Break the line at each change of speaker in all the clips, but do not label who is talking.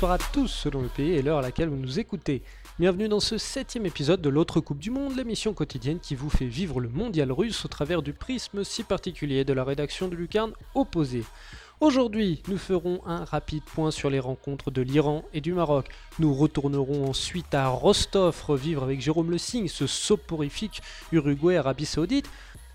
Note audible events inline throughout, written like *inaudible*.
Bonsoir à tous selon le pays et l'heure à laquelle vous nous écoutez. Bienvenue dans ce septième épisode de l'autre Coupe du Monde, l'émission quotidienne qui vous fait vivre le mondial russe au travers du prisme si particulier de la rédaction de Lucarne opposée. Aujourd'hui, nous ferons un rapide point sur les rencontres de l'Iran et du Maroc. Nous retournerons ensuite à Rostov revivre avec Jérôme Le Signe ce soporifique Uruguay-Arabie Saoudite.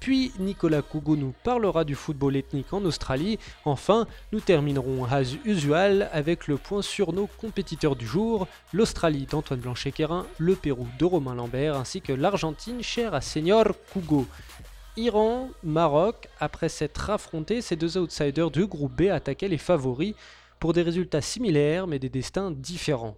Puis Nicolas Kougou nous parlera du football ethnique en Australie. Enfin, nous terminerons as usual avec le point sur nos compétiteurs du jour, l'Australie d'Antoine Blanchet-Quérin, le Pérou de Romain Lambert ainsi que l'Argentine chère à Senior Kougou. Iran, Maroc, après s'être affrontés, ces deux outsiders du groupe B attaquaient les favoris pour des résultats similaires mais des destins différents.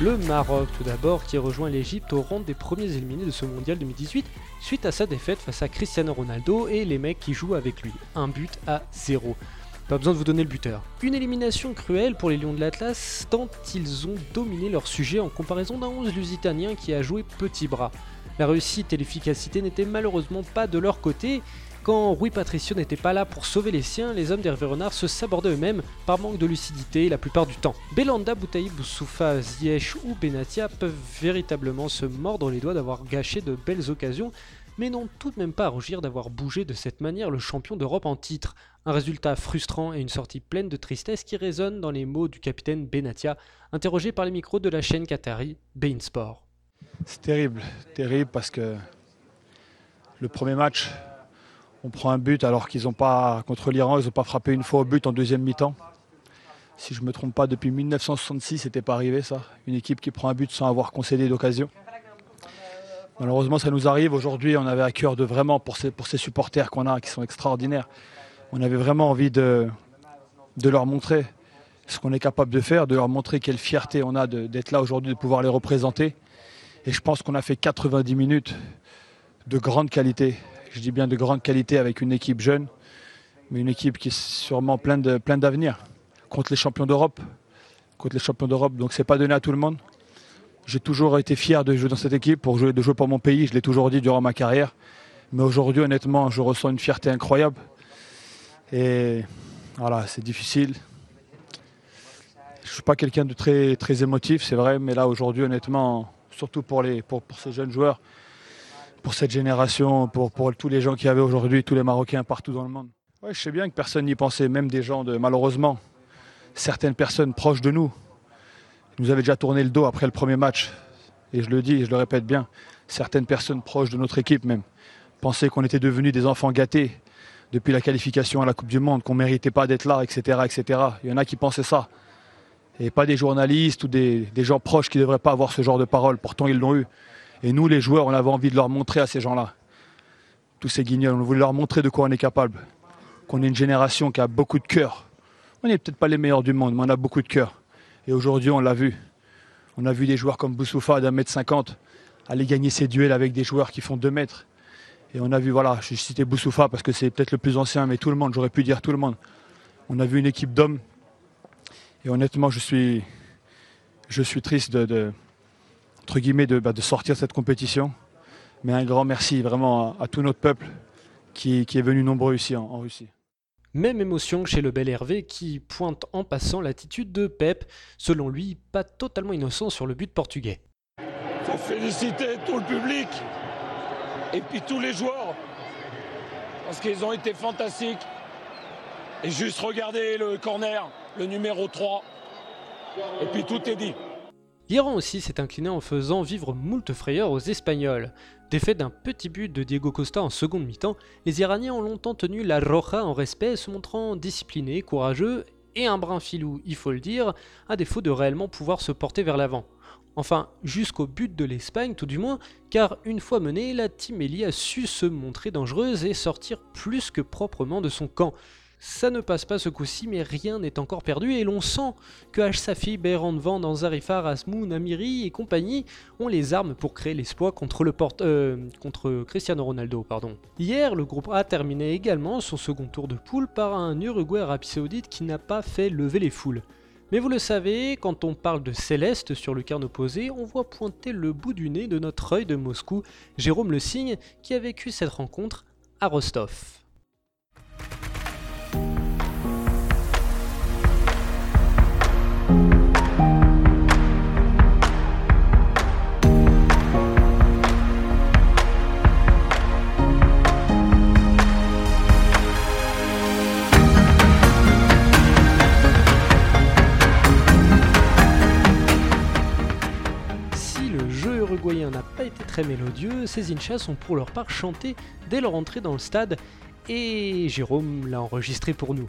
Le Maroc tout d'abord qui rejoint l'Égypte au rang des premiers éliminés de ce mondial 2018 suite à sa défaite face à Cristiano Ronaldo et les mecs qui jouent avec lui. Un but à zéro. Pas besoin de vous donner le buteur. Une élimination cruelle pour les Lions de l'Atlas tant ils ont dominé leur sujet en comparaison d'un 11 lusitanien qui a joué petit bras. La réussite et l'efficacité n'étaient malheureusement pas de leur côté quand Rui Patricio n'était pas là pour sauver les siens, les hommes d'Hervé Renard se sabordaient eux-mêmes par manque de lucidité la plupart du temps. Belanda, Boutaï, Boussoufa, Ziyech ou Benatia peuvent véritablement se mordre les doigts d'avoir gâché de belles occasions, mais n'ont tout de même pas à rougir d'avoir bougé de cette manière le champion d'Europe en titre. Un résultat frustrant et une sortie pleine de tristesse qui résonne dans les mots du capitaine Benatia, interrogé par les micros de la chaîne Qatari Bein Sport.
C'est terrible, terrible parce que le premier match, on prend un but alors qu'ils n'ont pas, contre l'Iran, ils n'ont pas frappé une fois au but en deuxième mi-temps. Si je ne me trompe pas, depuis 1966, c'était pas arrivé ça. Une équipe qui prend un but sans avoir concédé d'occasion. Malheureusement, ça nous arrive. Aujourd'hui, on avait à cœur de vraiment, pour ces, supporters qu'on a, qui sont extraordinaires, on avait vraiment envie de, de leur montrer ce qu'on est capable de faire, de leur montrer quelle fierté on a d'être là aujourd'hui, de pouvoir les représenter. Et je pense qu'on a fait 90 minutes de grande qualité je dis bien de grande qualité avec une équipe jeune, mais une équipe qui est sûrement pleine de plein d'avenir contre les champions d'Europe. Contre les champions d'Europe, donc c'est pas donné à tout le monde. J'ai toujours été fier de jouer dans cette équipe, pour jouer, de jouer pour mon pays, je l'ai toujours dit durant ma carrière. Mais aujourd'hui, honnêtement, je ressens une fierté incroyable. Et voilà, c'est difficile. Je ne suis pas quelqu'un de très, très émotif, c'est vrai, mais là aujourd'hui, honnêtement, surtout pour, ces jeunes joueurs, pour cette génération, pour, tous les gens qui avaient aujourd'hui, tous les Marocains partout dans le monde. Ouais, je sais bien que personne n'y pensait, même des gens de malheureusement, certaines personnes proches de nous nous avaient déjà tourné le dos après le premier match. Et je le dis et je le répète bien, certaines personnes proches de notre équipe même pensaient qu'on était devenus des enfants gâtés depuis la qualification à la Coupe du Monde, qu'on ne méritait pas d'être là, etc., etc. Il y en a qui pensaient ça. Et pas des journalistes ou des, gens proches qui ne devraient pas avoir ce genre de paroles. Pourtant, ils l'ont eu. Et nous, les joueurs, on avait envie de leur montrer à ces gens-là, tous ces guignols, on voulait leur montrer de quoi on est capable. Qu'on est une génération qui a beaucoup de cœur. On n'est peut-être pas les meilleurs du monde, mais on a beaucoup de cœur. Et aujourd'hui, on l'a vu. On a vu des joueurs comme Boussoufa d'un mètre cinquante aller gagner ses duels avec des joueurs qui font deux mètres. Et on a vu, voilà, je cité Boussoufa parce que c'est peut-être le plus ancien, mais tout le monde, j'aurais pu dire tout le monde. On a vu une équipe d'hommes. Et honnêtement, je suis, je suis triste de, entre guillemets, de, bah, de sortir cette compétition. Mais un grand merci vraiment à, tout notre peuple qui, est venu nombreux ici en, Russie.
Même émotion chez le bel Hervé qui pointe en passant l'attitude de Pep, selon lui pas totalement innocent sur le but portugais.
Faut féliciter tout le public et puis tous les joueurs parce qu'ils ont été fantastiques. Et juste regarder le corner, le numéro 3, et puis tout est dit.
L'Iran aussi s'est incliné en faisant vivre moult frayeurs aux Espagnols. Défait d'un petit but de Diego Costa en seconde mi-temps, les Iraniens ont longtemps tenu la roja en respect, se montrant disciplinés, courageux et un brin filou, il faut le dire, à défaut de réellement pouvoir se porter vers l'avant. Enfin, jusqu'au but de l'Espagne tout du moins, car une fois menée, la Timélie a su se montrer dangereuse et sortir plus que proprement de son camp. Ça ne passe pas ce coup-ci, mais rien n'est encore perdu et l'on sent que H-Safi, Van, Zarifar, Asmoun, Amiri et compagnie ont les armes pour créer l'exploit contre, le porte, euh, contre Cristiano Ronaldo. Pardon. Hier, le groupe A terminait également son second tour de poule par un Uruguay Arabie Saoudite qui n'a pas fait lever les foules. Mais vous le savez, quand on parle de Céleste sur le carne opposé, on voit pointer le bout du nez de notre œil de Moscou, Jérôme Le Signe, qui a vécu cette rencontre à Rostov. Très mélodieux, ces Inchas sont pour leur part chantés dès leur entrée dans le stade, et Jérôme l'a enregistré pour nous.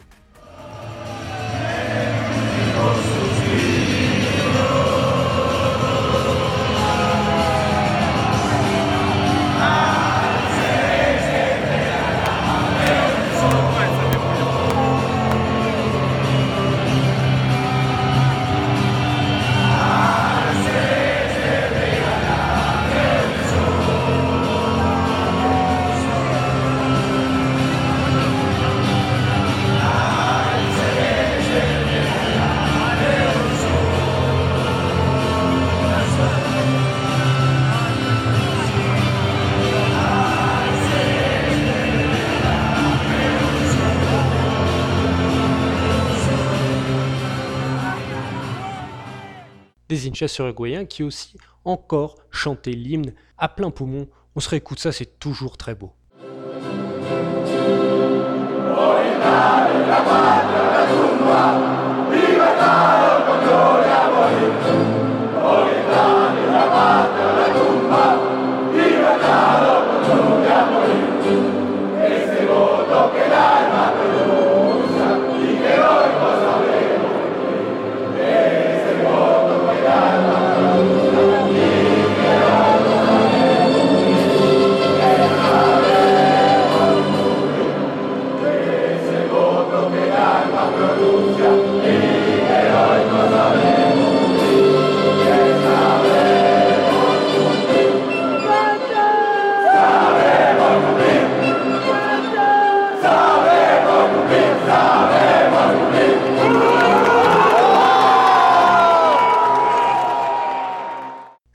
Inchas uruguayens qui aussi encore chantaient l'hymne à plein poumon. On se réécoute ça, c'est toujours très beau.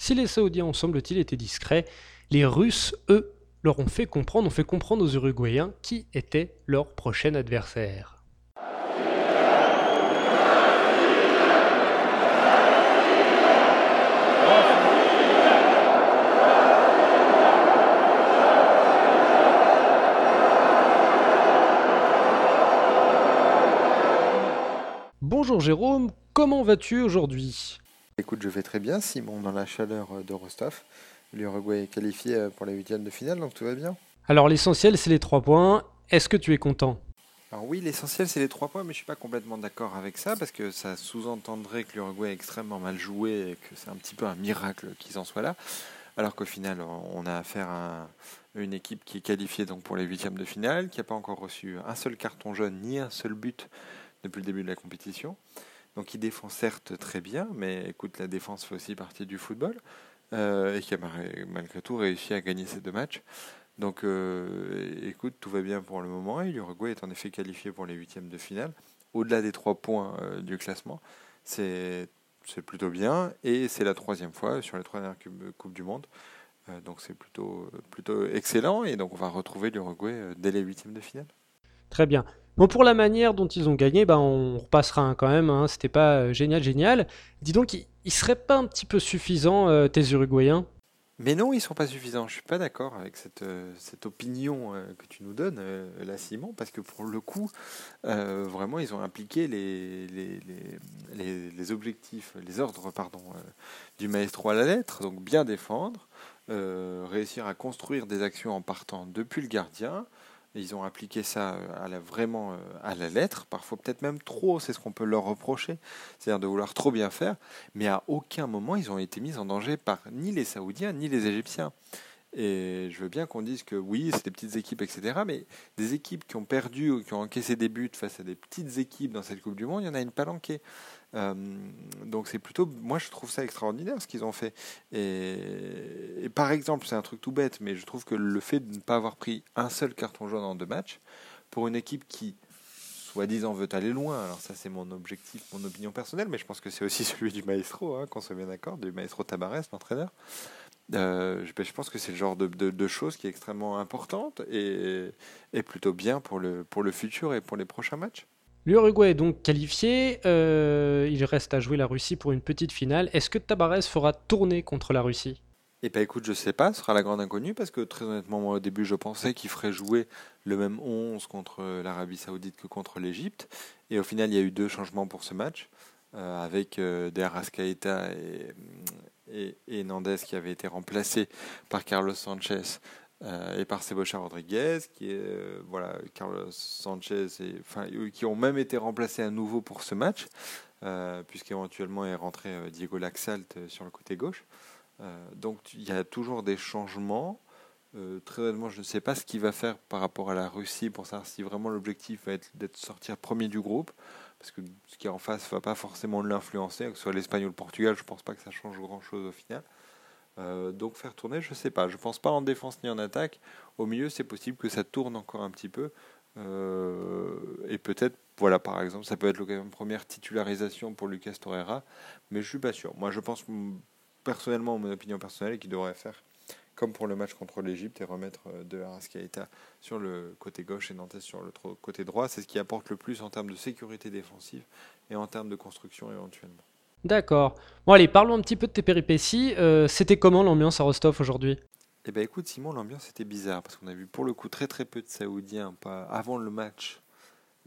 Si les Saoudiens ont semble-t-il été discrets, les Russes, eux, leur ont fait comprendre, ont fait comprendre aux Uruguayens qui était leur prochain adversaire. Bonjour Jérôme, comment vas-tu aujourd'hui?
Écoute, je vais très bien, Simon, dans la chaleur de Rostov. L'Uruguay est qualifié euh, pour les huitièmes de finale, donc tout va bien.
Alors l'essentiel, c'est les trois points. Est-ce que tu es content?
Alors oui, l'essentiel c'est les trois points, mais je suis pas complètement d'accord avec ça parce que ça sous-entendrait que l'Uruguay est extrêmement mal joué et que c'est un petit peu un miracle qu'ils en soient là, alors qu'au final on a affaire à une équipe qui est qualifiée donc pour les huitièmes de finale, qui n'a pas encore reçu un seul carton jaune ni un seul but depuis le début de la compétition. Donc il défend certes très bien, mais écoute, la défense fait aussi partie du football, euh, et qui a malgré tout réussi à gagner ces deux matchs. Donc euh, écoute, tout va bien pour le moment, et l'Uruguay est en effet qualifié pour les huitièmes de finale, au-delà des trois points euh, du classement. C'est plutôt bien, et c'est la troisième fois sur les trois dernières Coupes du Monde. donc c'est plutôt, plutôt excellent, et donc on va retrouver l'Uruguay dès les huitièmes de finale.
Très bien. Bon, pour la manière dont ils ont gagné, ben, on repassera quand même. Hein, C'était pas euh, génial, génial. Dis donc, il, il serait pas un petit peu suffisant, euh, tes Uruguayens?
Mais non, ils sont pas suffisants. Je suis pas d'accord avec cette, euh, cette opinion que tu nous donnes, là, Simon, parce que pour le coup, vraiment, ils ont impliqué les, les, les, les objectifs, les ordres, pardon, du maestro à la lettre. Donc, bien défendre, réussir à construire des actions en partant depuis le gardien ils ont appliqué ça euh, à la, vraiment euh, à la lettre, parfois peut-être même trop, c'est ce qu'on peut leur reprocher, c'est-à-dire de vouloir trop bien faire, mais à aucun moment ils ont été mis en danger par ni les Saoudiens ni les Égyptiens. Et je veux bien qu'on dise que oui, c'est des petites équipes, etc. Mais des équipes qui ont perdu ou qui ont encaissé des buts face à des petites équipes dans cette Coupe du Monde, il y en a une palanquée. Euh, donc c'est plutôt, moi je trouve ça extraordinaire ce qu'ils ont fait. Et, par exemple, c'est un truc tout bête, mais je trouve que le fait de ne pas avoir pris un seul carton jaune en deux matchs, pour une équipe qui soi-disant veut aller loin, alors ça c'est mon objectif, mon opinion personnelle, mais je pense que c'est aussi *laughs* celui du maestro, hein, qu'on soit bien d'accord, du maestro Tabares, l'entraîneur. Euh, je, pense que c'est le genre de, choses qui est extrêmement importante et, plutôt bien pour le futur et pour les prochains matchs.
L'Uruguay est donc qualifié, euh, il reste à jouer la Russie pour une petite finale. Est-ce que Tabarez fera tourner contre la Russie?
Eh bien écoute, je sais pas, ce sera la grande inconnue parce que très honnêtement, moi au début je pensais qu'il ferait jouer le même 11 contre l'Arabie Saoudite que contre l'Égypte. Et au final, il y a eu deux changements pour ce match. Euh, avec euh, Der Ascaeta et, et, qui avait été remplacé par Carlos Sanchez et par Sebocha Rodriguez, qui est euh, voilà Carlos Sanchez, qui ont même été remplacés à nouveau pour ce match, euh, puisqu'éventuellement est rentré euh, Diego Laxalt sur le côté gauche. donc il y a toujours des changements. très honnêtement, je ne sais pas ce qu'il va faire par rapport à la Russie pour savoir si vraiment l'objectif va être d'être sortir premier du groupe, parce que ce qui est en face ne va pas forcément l'influencer, que ce soit l'Espagne ou le Portugal, je ne pense pas que ça change grand chose au final. Euh, donc faire tourner, je sais pas. Je pense pas en défense ni en attaque. Au milieu, c'est possible que ça tourne encore un petit peu. Euh, et peut-être, voilà, par exemple, ça peut être une première titularisation pour Lucas Torreira, mais je suis pas sûr. Moi, je pense personnellement, mon opinion personnelle, qu'il devrait faire comme pour le match contre l'Égypte et remettre euh, De Arascaeta sur le côté gauche et Nantes sur le côté droit. C'est ce qui apporte le plus en termes de sécurité défensive et en termes de construction éventuellement.
D'accord. Bon allez, parlons un petit peu de tes péripéties. Euh, c'était comment l'ambiance à Rostov aujourd'hui?
Eh ben écoute Simon, l'ambiance était bizarre parce qu'on a vu pour le coup très très peu de Saoudiens pas avant le match.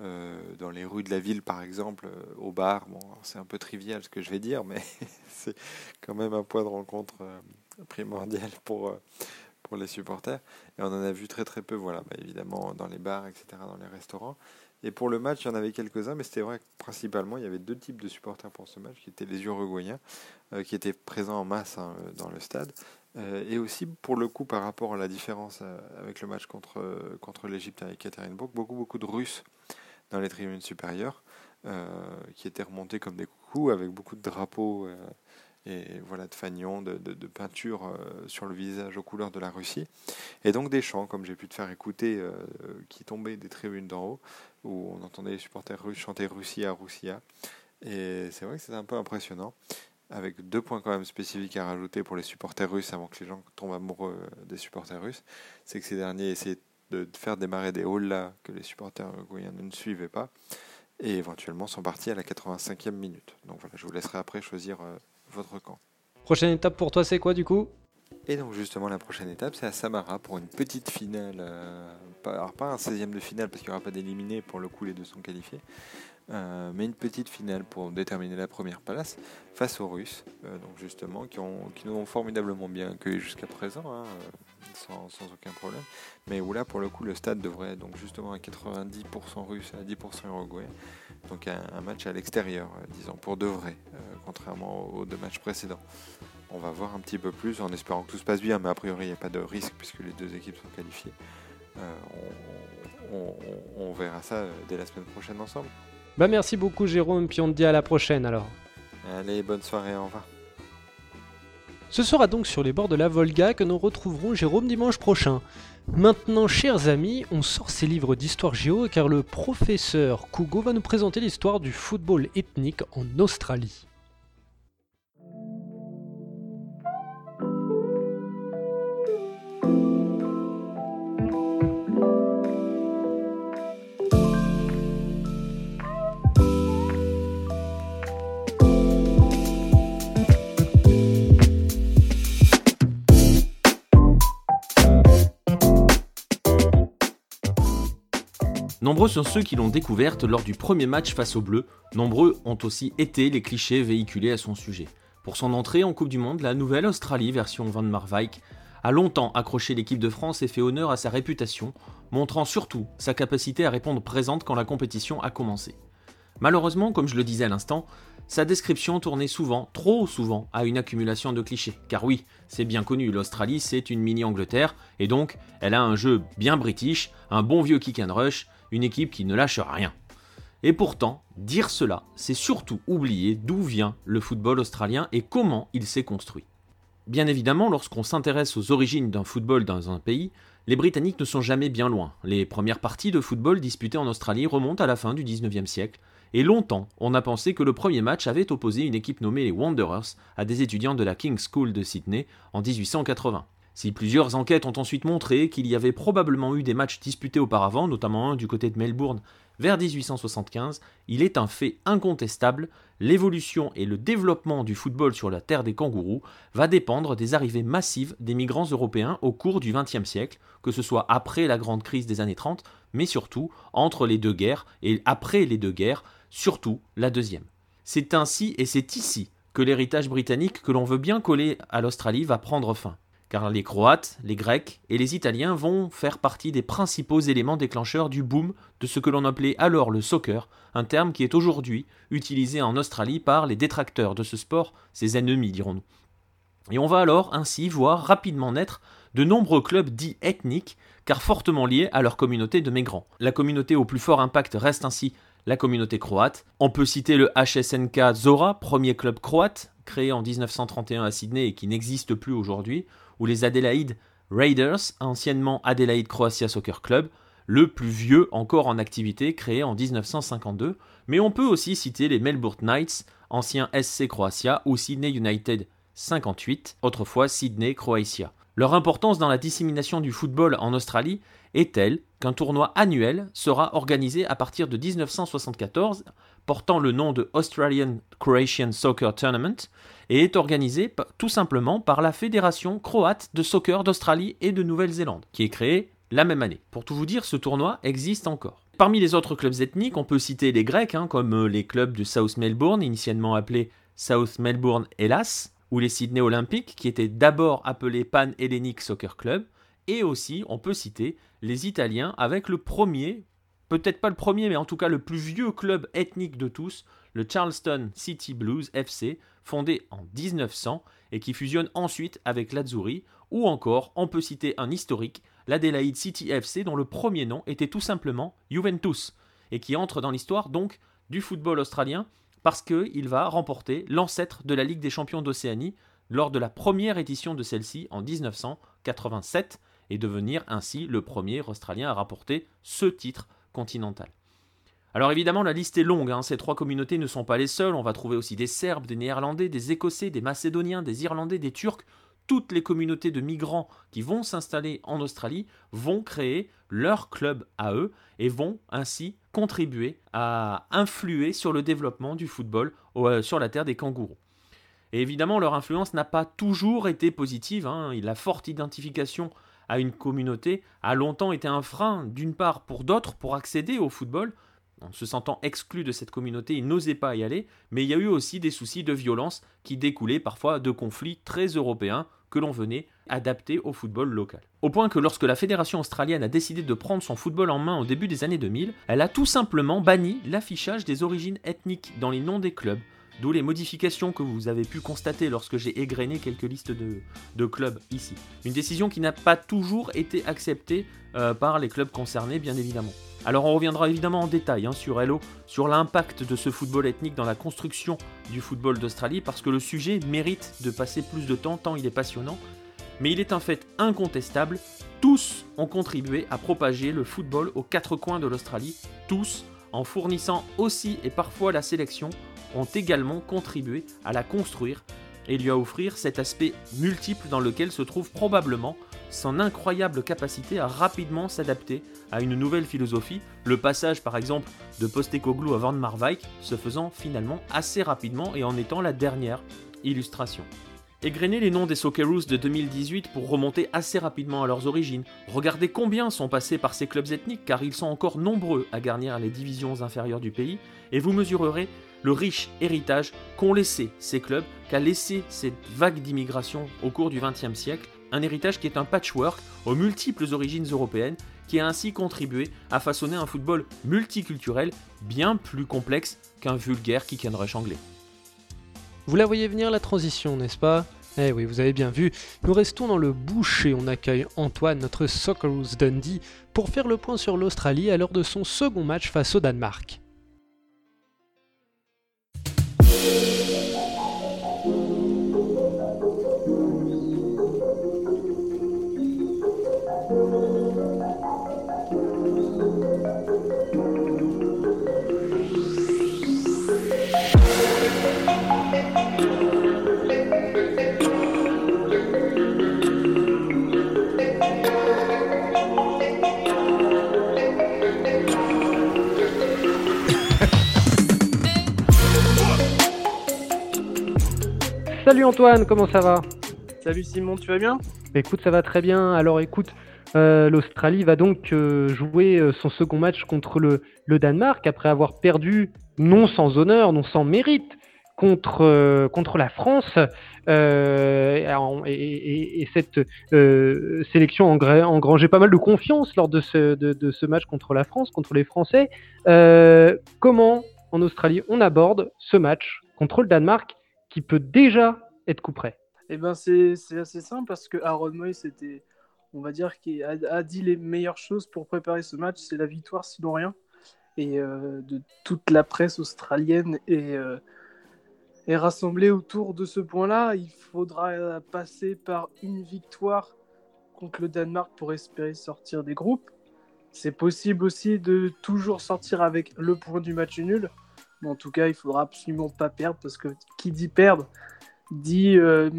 Euh, dans les rues de la ville, par exemple, euh, au bar. Bon, c'est un peu trivial ce que je vais dire, mais *laughs* c'est quand même un point de rencontre primordial pour, pour les supporters. Et on en a vu très très peu, voilà, bah, évidemment, dans les bars, etc., dans les restaurants. Et pour le match, il y en avait quelques-uns, mais c'était vrai que principalement, il y avait deux types de supporters pour ce match, qui étaient les Uruguayens, euh, qui étaient présents en masse hein, dans le stade. Euh, et aussi, pour le coup, par rapport à la différence euh, avec le match contre, contre l'Égypte avec Ekaterinbourg, beaucoup, beaucoup de Russes dans les tribunes supérieures, qui étaient remontés comme des coucous, avec beaucoup de drapeaux et voilà de fanions, de, de, peinture euh, sur le visage aux couleurs de la Russie, et donc des chants, comme j'ai pu te faire écouter, euh, qui tombaient des tribunes d'en haut, où on entendait les supporters russes chanter Russia, Russia, et c'est vrai que c'est un peu impressionnant, avec deux points quand même spécifiques à rajouter pour les supporters russes, avant que les gens tombent amoureux euh, des supporters russes, c'est que ces derniers essayaient de faire démarrer des halls que les supporters uruguayens ne suivaient pas, et éventuellement sont partis à la 85e minute. Donc voilà, je vous laisserai après choisir votre camp.
Prochaine étape pour toi, c'est quoi du coup?
Et donc justement, la prochaine étape, c'est à Samara pour une petite finale. Euh, pas, alors pas un 16e de finale parce qu'il n'y aura pas d'éliminés, pour le coup les deux sont qualifiés. Euh, mais une petite finale pour déterminer la première place face aux Russes, euh, donc justement, qui, ont, qui nous ont formidablement bien accueillis jusqu'à présent, hein, sans, aucun problème. Mais où là, pour le coup, le stade devrait donc justement à 90% russe à 10% uruguayen. Donc un, match à l'extérieur, disons, pour de vrai, contrairement aux deux matchs précédents. On va voir un petit peu plus en espérant que tout se passe bien, mais a priori il n'y a pas de risque puisque les deux équipes sont qualifiées. Euh, on, verra ça euh, dès la semaine prochaine ensemble.
Bah merci beaucoup Jérôme, puis on te dit à la prochaine alors.
Allez, bonne soirée, au revoir.
Ce sera donc sur les bords de la Volga que nous retrouverons Jérôme dimanche prochain. Maintenant, chers amis, on sort ces livres d'histoire géo car le professeur Kugo va nous présenter l'histoire du football ethnique en Australie.
Nombreux sont ceux qui l'ont découverte lors du premier match face aux Bleus, nombreux ont aussi été les clichés véhiculés à son sujet. Pour son entrée en Coupe du Monde, la nouvelle Australie version Van Marwijk a longtemps accroché l'équipe de France et fait honneur à sa réputation, montrant surtout sa capacité à répondre présente quand la compétition a commencé. Malheureusement, comme je le disais à l'instant, sa description tournait souvent, trop souvent, à une accumulation de clichés. Car oui, c'est bien connu, l'Australie c'est une mini-Angleterre, et donc elle a un jeu bien british, un bon vieux kick and rush, une équipe qui ne lâche rien. Et pourtant, dire cela, c'est surtout oublier d'où vient le football australien et comment il s'est construit. Bien évidemment, lorsqu'on s'intéresse aux origines d'un football dans un pays, les Britanniques ne sont jamais bien loin. Les premières parties de football disputées en Australie remontent à la fin du 19e siècle, et longtemps, on a pensé que le premier match avait opposé une équipe nommée les Wanderers à des étudiants de la King's School de Sydney en 1880. Si plusieurs enquêtes ont ensuite montré qu'il y avait probablement eu des matchs disputés auparavant, notamment un du côté de Melbourne vers 1875, il est un fait incontestable, l'évolution et le développement du football sur la terre des kangourous va dépendre des arrivées massives des migrants européens au cours du XXe siècle, que ce soit après la grande crise des années 30, mais surtout entre les deux guerres et après les deux guerres, surtout la deuxième. C'est ainsi et c'est ici que l'héritage britannique que l'on veut bien coller à l'Australie va prendre fin. Car les Croates, les Grecs et les Italiens vont faire partie des principaux éléments déclencheurs du boom de ce que l'on appelait alors le soccer, un terme qui est aujourd'hui utilisé en Australie par les détracteurs de ce sport, ses ennemis dirons-nous. Et on va alors ainsi voir rapidement naître de nombreux clubs dits ethniques, car fortement liés à leur communauté de migrants. La communauté au plus fort impact reste ainsi la communauté croate. On peut citer le HSNK Zora, premier club croate, créé en 1931 à Sydney et qui n'existe plus aujourd'hui, ou les Adelaide Raiders, anciennement Adelaide Croatia Soccer Club, le plus vieux encore en activité, créé en 1952, mais on peut aussi citer les Melbourne Knights, ancien SC Croatia, ou Sydney United 58, autrefois Sydney Croatia. Leur importance dans la dissémination du football en Australie est telle qu'un tournoi annuel sera organisé à partir de 1974, portant le nom de Australian Croatian Soccer Tournament, et est organisé tout simplement par la Fédération croate de soccer d'Australie et de Nouvelle-Zélande, qui est créée la même année. Pour tout vous dire, ce tournoi existe encore. Parmi les autres clubs ethniques, on peut citer les Grecs, hein, comme euh, les clubs de South Melbourne, initialement appelés South Melbourne Hellas, ou les Sydney Olympiques, qui étaient d'abord appelés Pan Hellenic Soccer Club, et aussi on peut citer les Italiens avec le premier, peut-être pas le premier, mais en tout cas le plus vieux club ethnique de tous, le Charleston City Blues FC, fondé en 1900 et qui fusionne ensuite avec l'Azzurri, ou encore on peut citer un historique, l'Adelaide City FC dont le premier nom était tout simplement Juventus, et qui entre dans l'histoire donc du football australien parce qu'il va remporter l'ancêtre de la Ligue des champions d'Océanie lors de la première édition de celle-ci en 1987 et devenir ainsi le premier Australien à rapporter ce titre continental. Alors évidemment, la liste est longue, hein. ces trois communautés ne sont pas les seules, on va trouver aussi des Serbes, des Néerlandais, des Écossais, des Macédoniens, des Irlandais, des Turcs, toutes les communautés de migrants qui vont s'installer en Australie vont créer leur club à eux et vont ainsi contribuer à influer sur le développement du football euh, sur la terre des kangourous. Et évidemment, leur influence n'a pas toujours été positive. Hein. La forte identification à une communauté a longtemps été un frein, d'une part pour d'autres, pour accéder au football. En se sentant exclu de cette communauté, ils n'osaient pas y aller, mais il y a eu aussi des soucis de violence qui découlaient parfois de conflits très européens que l'on venait adapter au football local. Au point que lorsque la fédération australienne a décidé de prendre son football en main au début des années 2000, elle a tout simplement banni l'affichage des origines ethniques dans les noms des clubs, d'où les modifications que vous avez pu constater lorsque j'ai égrené quelques listes de, clubs ici. Une décision qui n'a pas toujours été acceptée euh, par les clubs concernés, bien évidemment. Alors on reviendra évidemment en détail hein, sur Hello, sur l'impact de ce football ethnique dans la construction du football d'Australie, parce que le sujet mérite de passer plus de temps, tant il est passionnant. Mais il est un fait incontestable, tous ont contribué à propager le football aux quatre coins de l'Australie, tous, en fournissant aussi et parfois la sélection, ont également contribué à la construire et lui offrir cet aspect multiple dans lequel se trouve probablement son incroyable capacité à rapidement s'adapter à une nouvelle philosophie, le passage par exemple de Postecoglou à Van Marwijk se faisant finalement assez rapidement et en étant la dernière illustration. Égrenez les noms des Socceroos de 2018 pour remonter assez rapidement à leurs origines. Regardez combien sont passés par ces clubs ethniques car ils sont encore nombreux à garnir les divisions inférieures du pays et vous mesurerez le riche héritage qu'ont laissé ces clubs, qu'a laissé cette vague d'immigration au cours du XXe siècle, un héritage qui est un patchwork aux multiples origines européennes, qui a ainsi contribué à façonner un football multiculturel bien plus complexe qu'un vulgaire kick and rush anglais.
Vous la voyez venir la transition, n'est-ce pas? Eh oui, vous avez bien vu. Nous restons dans le boucher. On accueille Antoine, notre Socceroos Dundee, pour faire le point sur l'Australie à l'heure de son second match face au Danemark. Yeah. Salut Antoine, comment ça va?
Salut Simon, tu vas bien?
Écoute, ça va très bien. Alors écoute, euh, l'Australie va donc euh, jouer euh, son second match contre le, Danemark après avoir perdu, non sans honneur, non sans mérite, contre, contre la France. Et, cette sélection engrangeait pas mal de confiance lors de ce, de ce match contre la France, contre les Français. comment en Australie on aborde ce match contre le Danemark? Qui peut déjà être coup
Eh ben c'est assez simple parce que Aaron Moy c'était, on va dire, qui a, dit les meilleures choses pour préparer ce match, c'est la victoire sinon rien. Et euh, de toute la presse australienne est, euh, est rassemblée autour de ce point-là. Il faudra passer par une victoire contre le Danemark pour espérer sortir des groupes. C'est possible aussi de toujours sortir avec le point du match nul. Mais en tout cas, il faudra absolument pas perdre parce que qui dit perdre dit euh,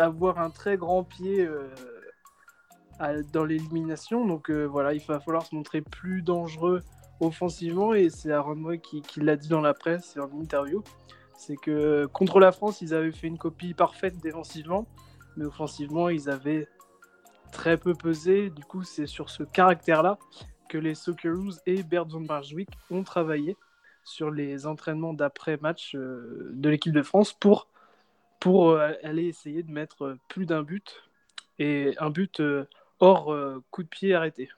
avoir un très grand pied euh, dans l'élimination. Donc euh, voilà, il va falloir se montrer plus dangereux offensivement et c'est Aaron Moy qui, l'a dit dans la presse et en interview. C'est que contre la France, ils avaient fait une copie parfaite défensivement, mais offensivement, ils avaient très peu pesé. Du coup, c'est sur ce caractère-là que les Socceroos et Bert van ont travaillé sur les entraînements d'après-match euh, de l'équipe de France pour, pour euh, aller essayer de mettre euh, plus d'un but et un but hors coup de pied arrêté.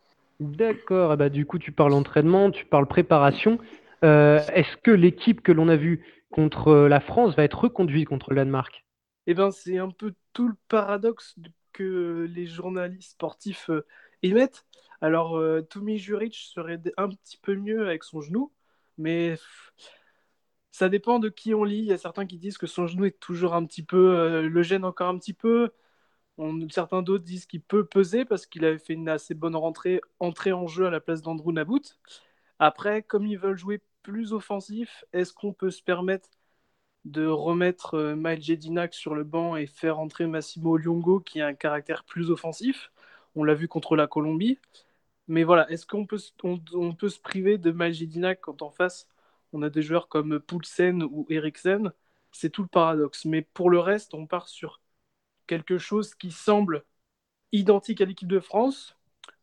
D'accord, bah, du coup tu parles entraînement, tu parles préparation. Est-ce que l'équipe que l'on a vue contre la France va être reconduite contre le Danemark?
Eh ben, c'est un peu tout le paradoxe que les journalistes sportifs émettent. Alors, Tommy Juric serait un petit peu mieux avec son genou, mais ça dépend de qui on lit. Il y a certains qui disent que son genou est toujours un petit peu, euh, le gêne encore un petit peu. Certains d'autres disent qu'il peut peser parce qu'il avait fait une assez bonne rentrée, entrée en jeu à la place d'Andrew Nabout. Après, comme ils veulent jouer plus offensif, est-ce qu'on peut se permettre de remettre euh, Miles Jedinac sur le banc et faire entrer Massimo Liongo qui a un caractère plus offensif? On l'a vu contre la Colombie. Mais voilà, est-ce qu'on peut, on, peut se priver de Majidina quand en face on a des joueurs comme Poulsen ou Eriksen? C'est tout le paradoxe. Mais pour le reste, on part sur quelque chose qui semble identique à l'équipe de France.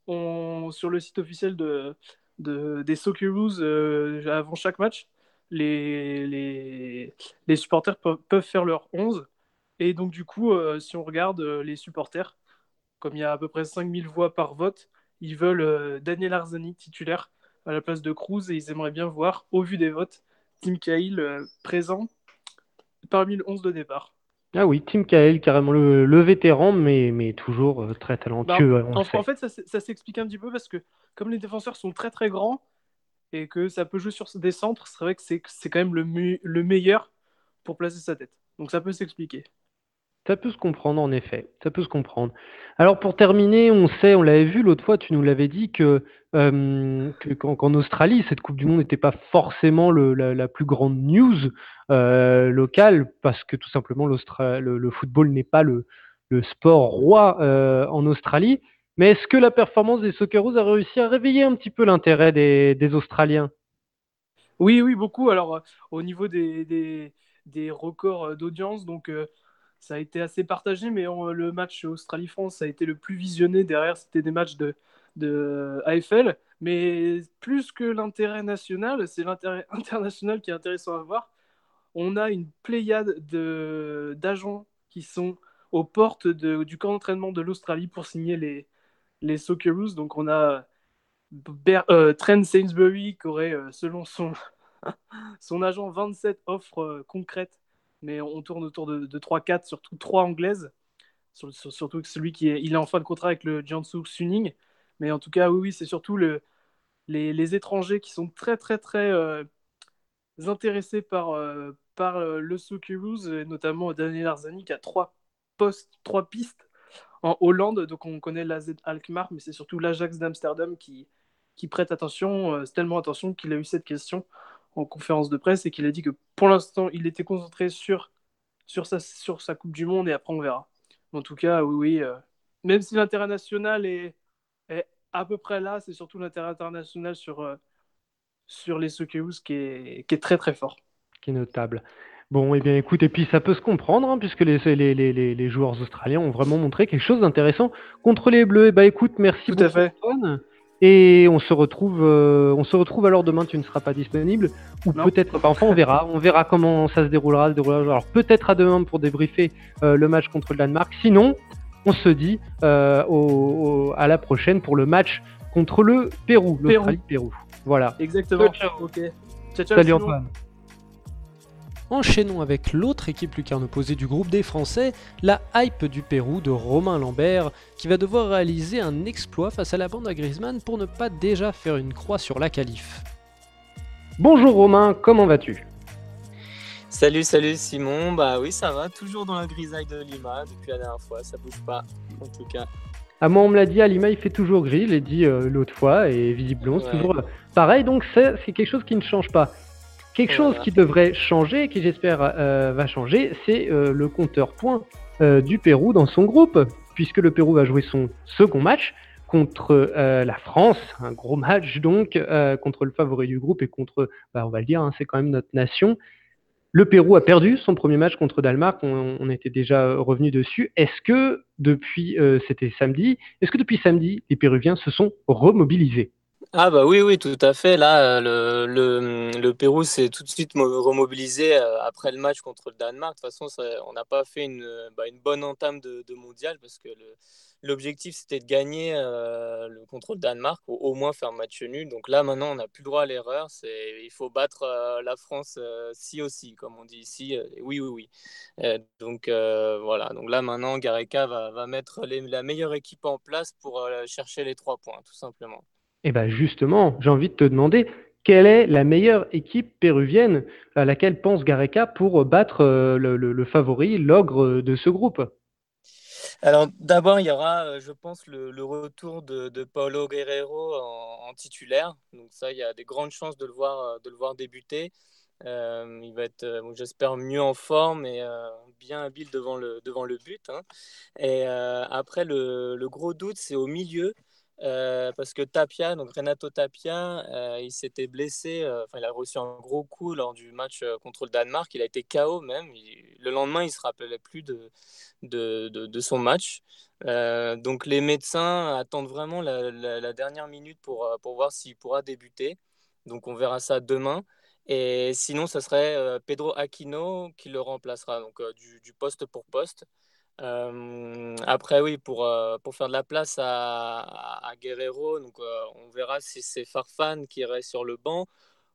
Sur le site officiel de, des Socceroos, euh, avant chaque match, les, les, les supporters peuvent, faire leur 11. Et donc, du coup, euh, si on regarde euh, les supporters, comme il y a à peu près 5000 voix par vote, ils veulent euh, Daniel Arzani titulaire à la place de Cruz et ils aimeraient bien voir, au vu des votes, Tim Cahill euh, présent parmi le 11 de départ.
Ah oui, Tim Cahill, carrément le, vétéran, mais, mais toujours euh, très talentueux.
Bah, en, fait, ça, s'explique un petit peu parce que comme les défenseurs sont très très grands et que ça peut jouer sur des centres, c'est vrai que c'est quand même le, le meilleur pour placer sa tête. Donc ça peut s'expliquer.
Ça peut se comprendre, en effet. Ça peut se comprendre. Alors, pour terminer, on sait, on l'avait vu l'autre fois, tu nous l'avais dit que, qu'en Australie, cette Coupe du Monde n'était pas forcément la, plus grande news euh, locale, parce que tout simplement, le, le, football n'est pas le, sport roi euh, en Australie. Mais est-ce que la performance des Socceroos a réussi à réveiller un petit peu l'intérêt des, Australiens?
Oui, oui, beaucoup. Alors, euh, au niveau des, des records d'audience, donc ça a été assez partagé, mais le match Australie-France a été le plus visionné. Derrière, c'était des matchs de, de AFL. Mais plus que l'intérêt national, c'est l'intérêt *laughs* international qui est intéressant à voir. on a une pléiade d'agents qui sont aux portes du camp d'entraînement de l'Australie pour signer les, les Socceroos. Donc on a euh, Trent Sainsbury qui aurait, euh, selon son, *laughs* son agent, 27 offres euh, concrètes, mais on tourne autour de, 3-4, surtout 3 anglaises. surtout celui qui est, il est en fin de contrat avec le Jiangsu Suning. Mais en tout cas, oui, oui c'est surtout le, les, étrangers qui sont très, très, très intéressés par, par le Socceroos, notamment Daniel Arzani qui a trois postes, trois pistes en Hollande. Donc on connaît l'AZ Alkmaar, mais c'est surtout l'Ajax d'Amsterdam qui, qui prête attention, euh, tellement attention qu'il a eu cette question en conférence de presse et qu'il a dit que pour l'instant, il était concentré sur, sur, sa, sur sa Coupe du Monde et après on verra. En tout cas, oui, oui. Euh, même si l'intérêt national est, est, à peu près là, c'est surtout l'intérêt international sur, euh, sur les Sokeus qui est, qui est très très fort.
Qui est notable. Bon, eh bien, écoute, et puis ça peut se comprendre, hein, puisque les, les, les, les, joueurs australiens ont vraiment montré quelque chose d'intéressant contre les Bleus. Eh bien, écoute, merci
Tout beaucoup, à fait.
Et on se retrouve, euh, on se retrouve alors demain. Tu ne seras pas disponible, ou peut-être. pas. enfin, on verra. On verra comment ça se déroulera. Se déroulera. Alors peut-être à demain pour débriefer euh, le match contre le Danemark. Sinon, on se dit euh, au, à la prochaine pour le match contre le Pérou, l'Australie-Pérou. Voilà.
Exactement. Ciao, ciao. Ok.
Ciao, ciao, Salut Antoine. Enchaînons avec l'autre équipe lucarne opposée du groupe des Français, la hype du Pérou de Romain Lambert, qui va devoir réaliser un exploit face à la bande à Griezmann pour ne pas déjà faire une croix sur la qualif. Bonjour Romain, comment vas-tu?
Salut, salut Simon, bah oui ça va, toujours dans la grisaille de Lima depuis la dernière fois, ça bouge pas en tout cas.
Ah, moi, on me l'a dit, à Lima, il fait toujours gris, je l'ai dit euh, l'autre fois, et visiblement, c'est toujours euh, pareil, donc c'est quelque chose qui ne change pas. Quelque chose qui devrait changer, qui j'espère euh, va changer, c'est euh, le compteur point euh, du Pérou dans son groupe, puisque le Pérou va jouer son second match contre la France, un gros match donc, contre le favori du groupe et contre, bah, on va le dire, hein, c'est quand même notre nation. Le Pérou a perdu son premier match contre Danemark, on, on était déjà revenu dessus. Est-ce que depuis, c'était samedi, est-ce que depuis samedi, les Péruviens se sont remobilisés?
Ah bah oui, oui, tout à fait. Là, le, le, le Pérou s'est tout de suite remobilisé euh, après le match contre le Danemark. De toute façon, on n'a pas fait une, bah, une bonne entame de, de mondial parce que l'objectif, c'était de gagner euh, le, contre le Danemark ou au moins faire match nul. Donc là, maintenant, on n'a plus droit à l'erreur. Il faut battre euh, la France si aussi, comme on dit ici. oui, oui, oui. donc voilà. Donc là, maintenant, Gareca va, va mettre la meilleure équipe en place pour chercher les trois points, tout simplement.
Eh bien justement, j'ai envie de te demander quelle est la meilleure équipe péruvienne à laquelle pense Gareca pour battre euh, le, favori, l'ogre de ce groupe?
Alors d'abord, il y aura, euh, je pense, le, retour de, Paulo Guerrero en, titulaire. Donc ça, il y a des grandes chances de le voir, euh, de le voir débuter. il va être, j'espère, mieux en forme et bien habile devant le, devant le but. Hein. Et après, le, le, gros doute, c'est au milieu. Euh, parce que Tapia, donc Renato Tapia, euh, il s'était blessé, euh, enfin il a reçu un gros coup lors du match contre le Danemark, il a été KO même. le lendemain, il se rappelait plus de, de, de, son match. donc les médecins attendent vraiment la, la, dernière minute pour, pour voir s'il pourra débuter. Donc on verra ça demain. Et sinon, ce serait Pedro Aquino qui le remplacera, donc du, du poste pour poste. Après, oui, pour, pour faire de la place à, Guerrero, donc, on verra si c'est Farfan qui irait sur le banc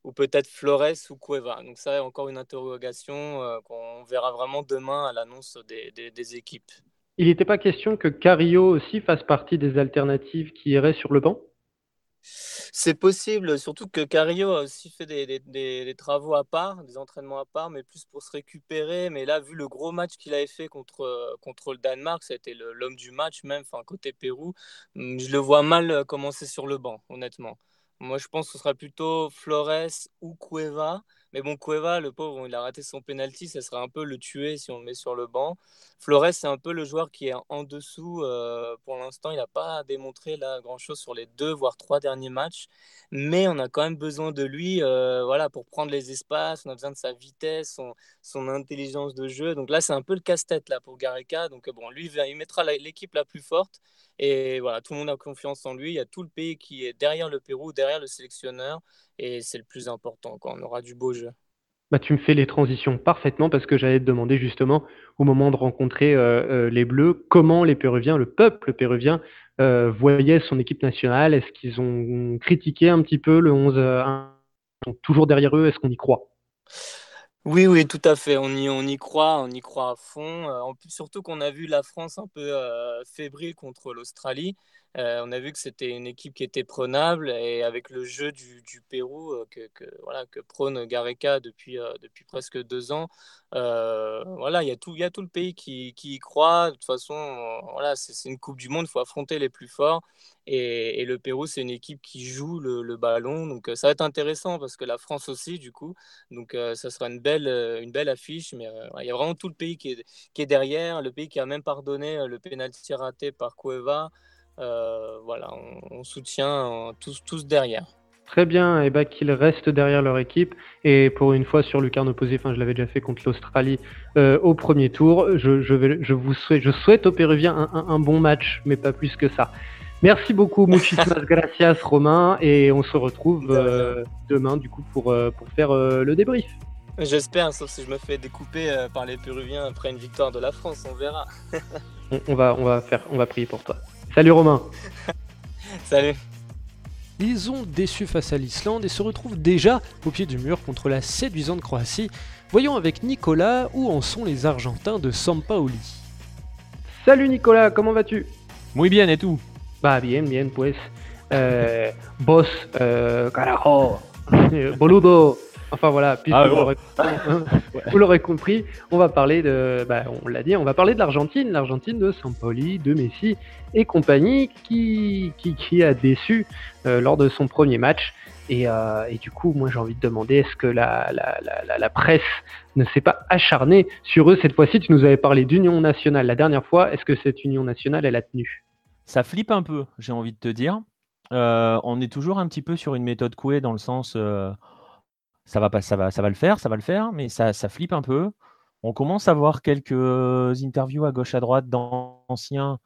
ou peut-être Flores ou Cueva. Donc ça, encore une interrogation qu'on verra vraiment demain à l'annonce des, des, des, équipes.
Il n'était pas question que Cario aussi fasse partie des alternatives qui iraient sur le banc?
C'est possible, surtout que Cario a aussi fait des, travaux à part, des entraînements à part, mais plus pour se récupérer. Mais là, vu le gros match qu'il avait fait contre, contre le Danemark, été l'homme du match même, enfin côté Pérou, hum, je le vois mal euh, commencer sur le banc, honnêtement. Moi, je pense que ce sera plutôt Flores ou Cueva. Mais bon, Cueva, le pauvre, il a raté son penalty, ça serait un peu le tuer si on le met sur le banc. Flores, c'est un peu le joueur qui est en dessous. Euh, pour l'instant, il n'a pas démontré là grand-chose sur les deux, voire trois derniers matchs. Mais on a quand même besoin de lui euh, voilà, pour prendre les espaces. On a besoin de sa vitesse, son, son intelligence de jeu. Donc là, c'est un peu le casse-tête là, pour Gareca. Donc bon, lui, il mettra l'équipe la plus forte. Et voilà, tout le monde a confiance en lui. Il y a tout le pays qui est derrière le Pérou, derrière le sélectionneur. Et c'est le plus important quand on aura du beau jeu.
Bah, tu me fais les transitions parfaitement parce que j'allais te demander justement, au moment de rencontrer euh, euh, les Bleus, comment les Péruviens, le peuple péruvien, euh, voyait son équipe nationale? Est-ce qu'ils ont critiqué un petit peu le 11 1 sont toujours derrière eux? Est-ce qu'on y croit?
Oui, oui, tout à fait. On y, on y croit, on y croit à fond. En plus, surtout qu'on a vu la France un peu fébrile contre l'Australie. Euh, on a vu que c'était une équipe qui était prenable et avec le jeu du, Pérou euh, que, voilà, que prône Gareca depuis, euh, depuis presque deux ans, voilà, il y, a tout, y a tout le pays qui, y croit. De toute façon, voilà, c'est une Coupe du Monde, il faut affronter les plus forts. Et, le Pérou, c'est une équipe qui joue le, ballon. Donc ça va être intéressant parce que la France aussi, du coup. Donc ça sera une belle, une belle affiche. Mais il y a vraiment tout le pays qui est, qui est derrière. Le pays qui a même pardonné le pénalty raté par Cueva. Euh, voilà, on, soutient tous, tous derrière.
Très bien, et bah qu'ils restent derrière leur équipe. Et pour une fois sur Lucarne opposé, enfin je l'avais déjà fait contre l'Australie euh, au premier tour. Je, je, vais, je, vous souhaite, je souhaite aux Péruviens un, bon match, mais pas plus que ça. Merci beaucoup, *laughs* muchísimas gracias Romain, et on se retrouve euh, demain du coup pour, pour faire le débrief.
J'espère, sauf si je me fais découper par les Péruviens après une victoire de la France, on verra. *laughs*
on, va, on, va faire, on va prier pour toi. Salut Romain. *laughs*
Salut.
Ils ont déçu face à l'Islande et se retrouvent déjà au pied du mur contre la séduisante Croatie. Voyons avec Nicolas où en sont les Argentins de Sampaoli. Salut Nicolas, comment vas-tu?
Muy bien et tout?
Bah bien, bien pues. Euh, boss, euh, carajo, *laughs* boludo, Enfin voilà, ah, vous l'aurez compris, on va parler de, bah, on l'a dit, on va parler de l'Argentine, l'Argentine de Sampoli, de Messi et compagnie, qui, qui, a déçu euh, lors de son premier match. Euh, et, du coup, moi j'ai envie de demander, est-ce que la, la, presse ne s'est pas acharnée sur eux cette fois-ci? Tu nous avais parlé d'union nationale la dernière fois, est-ce que cette union nationale, elle a tenu?
Ça flippe un peu, j'ai envie de te dire. Euh, on est toujours un petit peu sur une méthode couée dans le sens ça va pas, ça va, ça va le faire, ça va le faire, mais ça, ça flippe un peu. On commence à voir quelques interviews à gauche à droite d'anciens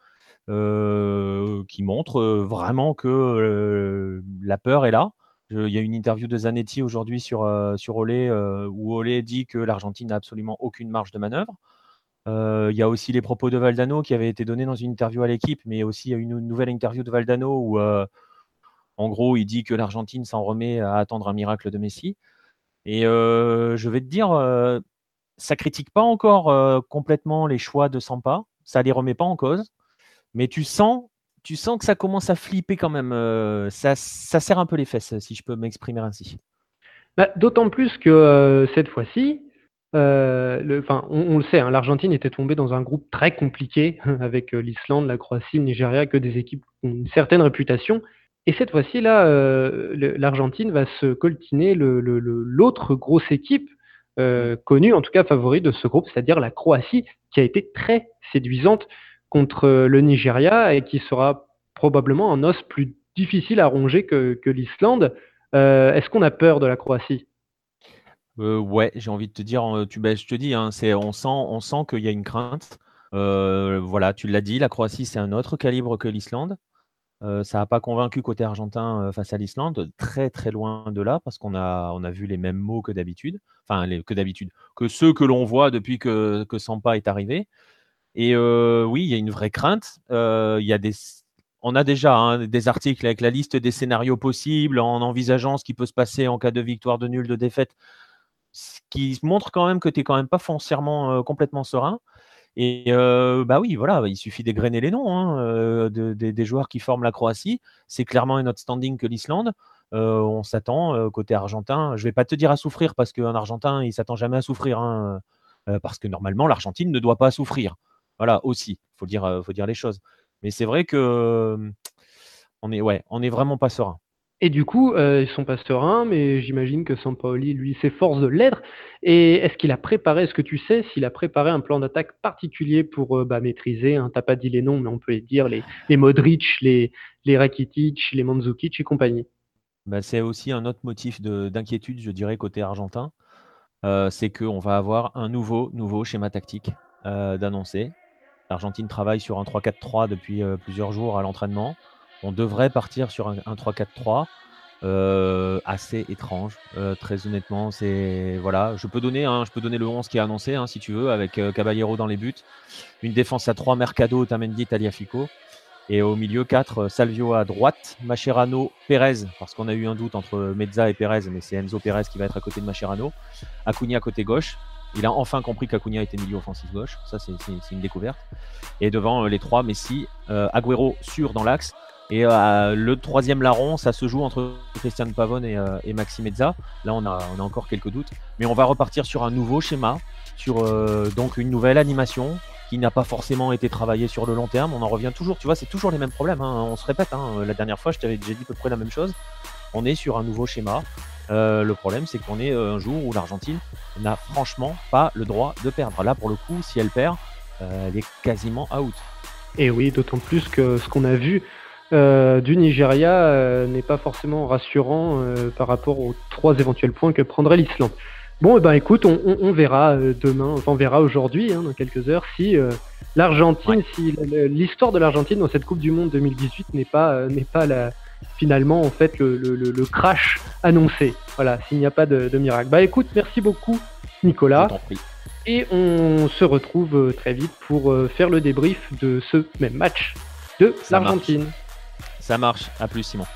euh, qui montrent euh, vraiment que euh, la peur est là. il y a une interview de Zanetti aujourd'hui sur, sur Olé où Olé dit que l'Argentine n'a absolument aucune marge de manœuvre. Il y a aussi les propos de Valdano qui avaient été donnés dans une interview à l'équipe, mais aussi une nouvelle interview de Valdano où en gros il dit que l'Argentine s'en remet à attendre un miracle de Messi. Et je vais te dire, ça critique pas encore complètement les choix de Sampa, ça les remet pas en cause, mais tu sens, tu sens que ça commence à flipper quand même. ça, ça serre un peu les fesses, si je peux m'exprimer ainsi.
Bah, d'autant plus que cette fois-ci, le, on, le sait, hein, l'Argentine était tombée dans un groupe très compliqué *laughs* avec l'Islande, la Croatie, le Nigeria, que des équipes qui ont une certaine réputation. Et cette fois-ci, là, euh, l'Argentine va se coltiner l'autre grosse équipe euh, connue, en tout cas favorite de ce groupe, c'est-à-dire la Croatie, qui a été très séduisante contre le Nigeria et qui sera probablement un os plus difficile à ronger que, l'Islande. Euh, est-ce qu'on a peur de la Croatie?
Ouais, j'ai envie de te dire, tu, ben, je te dis, hein, on sent, on sent qu'il y a une crainte. voilà, tu l'as dit, la Croatie, c'est un autre calibre que l'Islande. Ça n'a pas convaincu côté argentin face à l'Islande, très très loin de là, parce qu'on a, on a vu les mêmes mots que d'habitude, enfin que d'habitude, que ceux que l'on voit depuis que, que Sampa est arrivé. Et oui, il y a une vraie crainte. il y a des, on a déjà hein, des articles avec la liste des scénarios possibles en envisageant ce qui peut se passer en cas de victoire, de nul, de défaite, ce qui montre quand même que tu n'es quand même pas foncièrement complètement serein. Et bah oui, voilà, il suffit d'égrener les noms hein, des joueurs qui forment la Croatie. C'est clairement un autre que l'Islande. on s'attend côté argentin. Je vais pas te dire à souffrir parce qu'un Argentin, il s'attend jamais à souffrir. Hein, parce que normalement, l'Argentine ne doit pas souffrir. Voilà, aussi, faut dire, faut dire les choses. Mais c'est vrai que ouais, on est vraiment pas serein.
Et du coup, euh, ils sont pas sereins, mais j'imagine que Sampaoli, lui, s'efforce de l'être. Et est-ce qu'il a préparé, est-ce que tu sais s'il a préparé un plan d'attaque particulier pour euh, bah, maîtriser, hein, t'as pas dit les noms, mais on peut les dire, les, les Modric, les, Rakitic, les Mandzukic et compagnie?
Bah, C'est aussi un autre motif d'inquiétude, je dirais, côté argentin. Euh, c'est qu'on va avoir un nouveau, nouveau schéma tactique d'annoncer. L'Argentine travaille sur un 3-4-3 depuis plusieurs jours à l'entraînement. On devrait partir sur un, 3-4-3. euh, assez étrange. euh, très honnêtement, c'est voilà. Je peux donner, hein, je peux donner le 11 qui est annoncé, hein, si tu veux, avec euh, Caballero dans les buts, une défense à 3 Mercado, Tamendi, Taliafico, et au milieu 4 Salvio à droite, Mascherano, Pérez, parce qu'on a eu un doute entre Mezza et Pérez, mais c'est Enzo Pérez qui va être à côté de Mascherano, Acuna côté gauche. Il a enfin compris qu'Acuna était milieu offensif gauche, ça c'est une découverte. Et devant les trois, Messi, Agüero sûr dans l'axe. Et euh, le troisième larron, ça se joue entre Christian Pavone et, euh, et Maxi Mezza. Là, on a, on a encore quelques doutes. Mais on va repartir sur un nouveau schéma, sur euh, donc une nouvelle animation qui n'a pas forcément été travaillée sur le long terme. On en revient toujours, tu vois, c'est toujours les mêmes problèmes. hein. On se répète. hein. La dernière fois, je t'avais déjà dit à peu près la même chose. On est sur un nouveau schéma. Euh, le problème, c'est qu'on est euh, un jour où l'Argentine n'a franchement pas le droit de perdre. Là, pour le coup, si elle perd, euh, elle est quasiment out.
Et oui, d'autant plus que ce qu'on a vu euh, du Nigeria euh, n'est pas forcément rassurant euh, par rapport aux trois éventuels points que prendrait l'Islande. Bon, eh ben écoute, on, on- on verra demain, enfin on verra aujourd'hui, hein, dans quelques heures, si l'Argentine, si l'histoire de l'Argentine dans cette Coupe du Monde 2018 n'est pas, n'est pas la, finalement en fait le, le- le- le crash annoncé. Voilà, s'il n'y a pas de, de miracle. Bah écoute, merci beaucoup Nicolas. Et on se retrouve très vite pour faire le débrief de ce même match de l'Argentine.
Ça marche. À plus, Simon.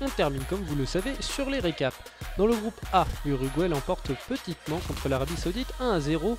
On termine, comme vous le savez, sur les récaps. Dans le groupe A, l'Uruguay l'emporte petitement contre l'Arabie Saoudite 1 à 0.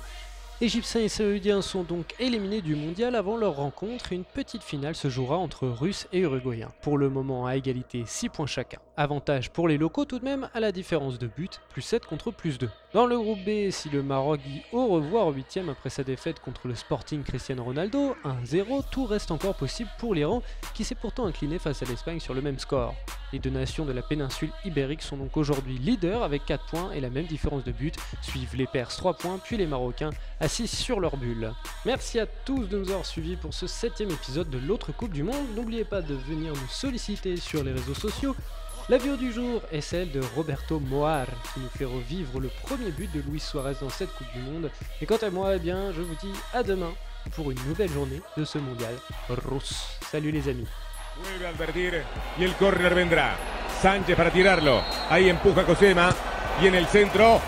Égyptiens et Saoudiens sont donc éliminés du mondial avant leur rencontre une petite finale se jouera entre Russes et Uruguayens. Pour le moment à égalité 6 points chacun. Avantage pour les locaux tout de même à la différence de but, plus 7 contre plus 2. Dans le groupe B, si le Maroc dit au revoir au 8 après sa défaite contre le Sporting Cristiano Ronaldo 1-0, tout reste encore possible pour l'Iran qui s'est pourtant incliné face à l'Espagne sur le même score. Les deux nations de la péninsule ibérique sont donc aujourd'hui leaders avec 4 points et la même différence de but. Suivent les Perses 3 points, puis les Marocains assis sur leur bulle. Merci à tous de nous avoir suivis pour ce septième épisode de l'autre Coupe du Monde. N'oubliez pas de venir nous solliciter sur les réseaux sociaux. La du jour est celle de Roberto Moar qui nous fait revivre le premier but de Luis Suarez dans cette Coupe du Monde. Et quant à moi, eh bien, je vous dis à demain pour une nouvelle journée de ce mondial russe. Salut les amis.
Y el vendrá. Sánchez para tirarlo. Ahí empuja Cosema. Y en el centro.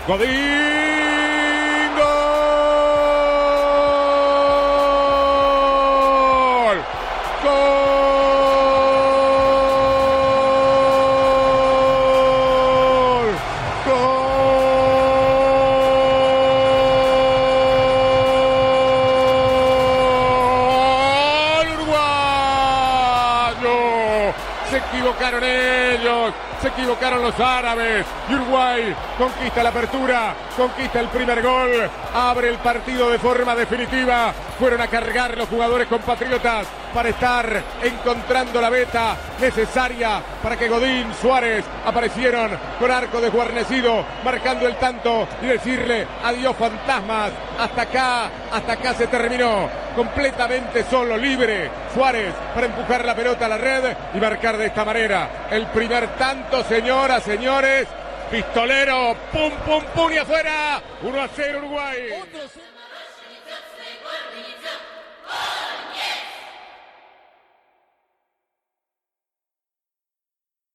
Equivocaron los árabes. Uruguay conquista la apertura, conquista el primer gol, abre el partido de forma definitiva. Fueron a cargar los jugadores compatriotas para estar encontrando la beta necesaria para que Godín, Suárez aparecieron con arco desguarnecido, marcando el tanto y decirle adiós fantasmas. Hasta acá, hasta acá se terminó. Completamente solo, libre. Suárez para empujar la pelota a la red y marcar de esta manera. El primer tanto, señoras, señores. Pistolero, pum, pum, pum y afuera. 1 a 0 Uruguay.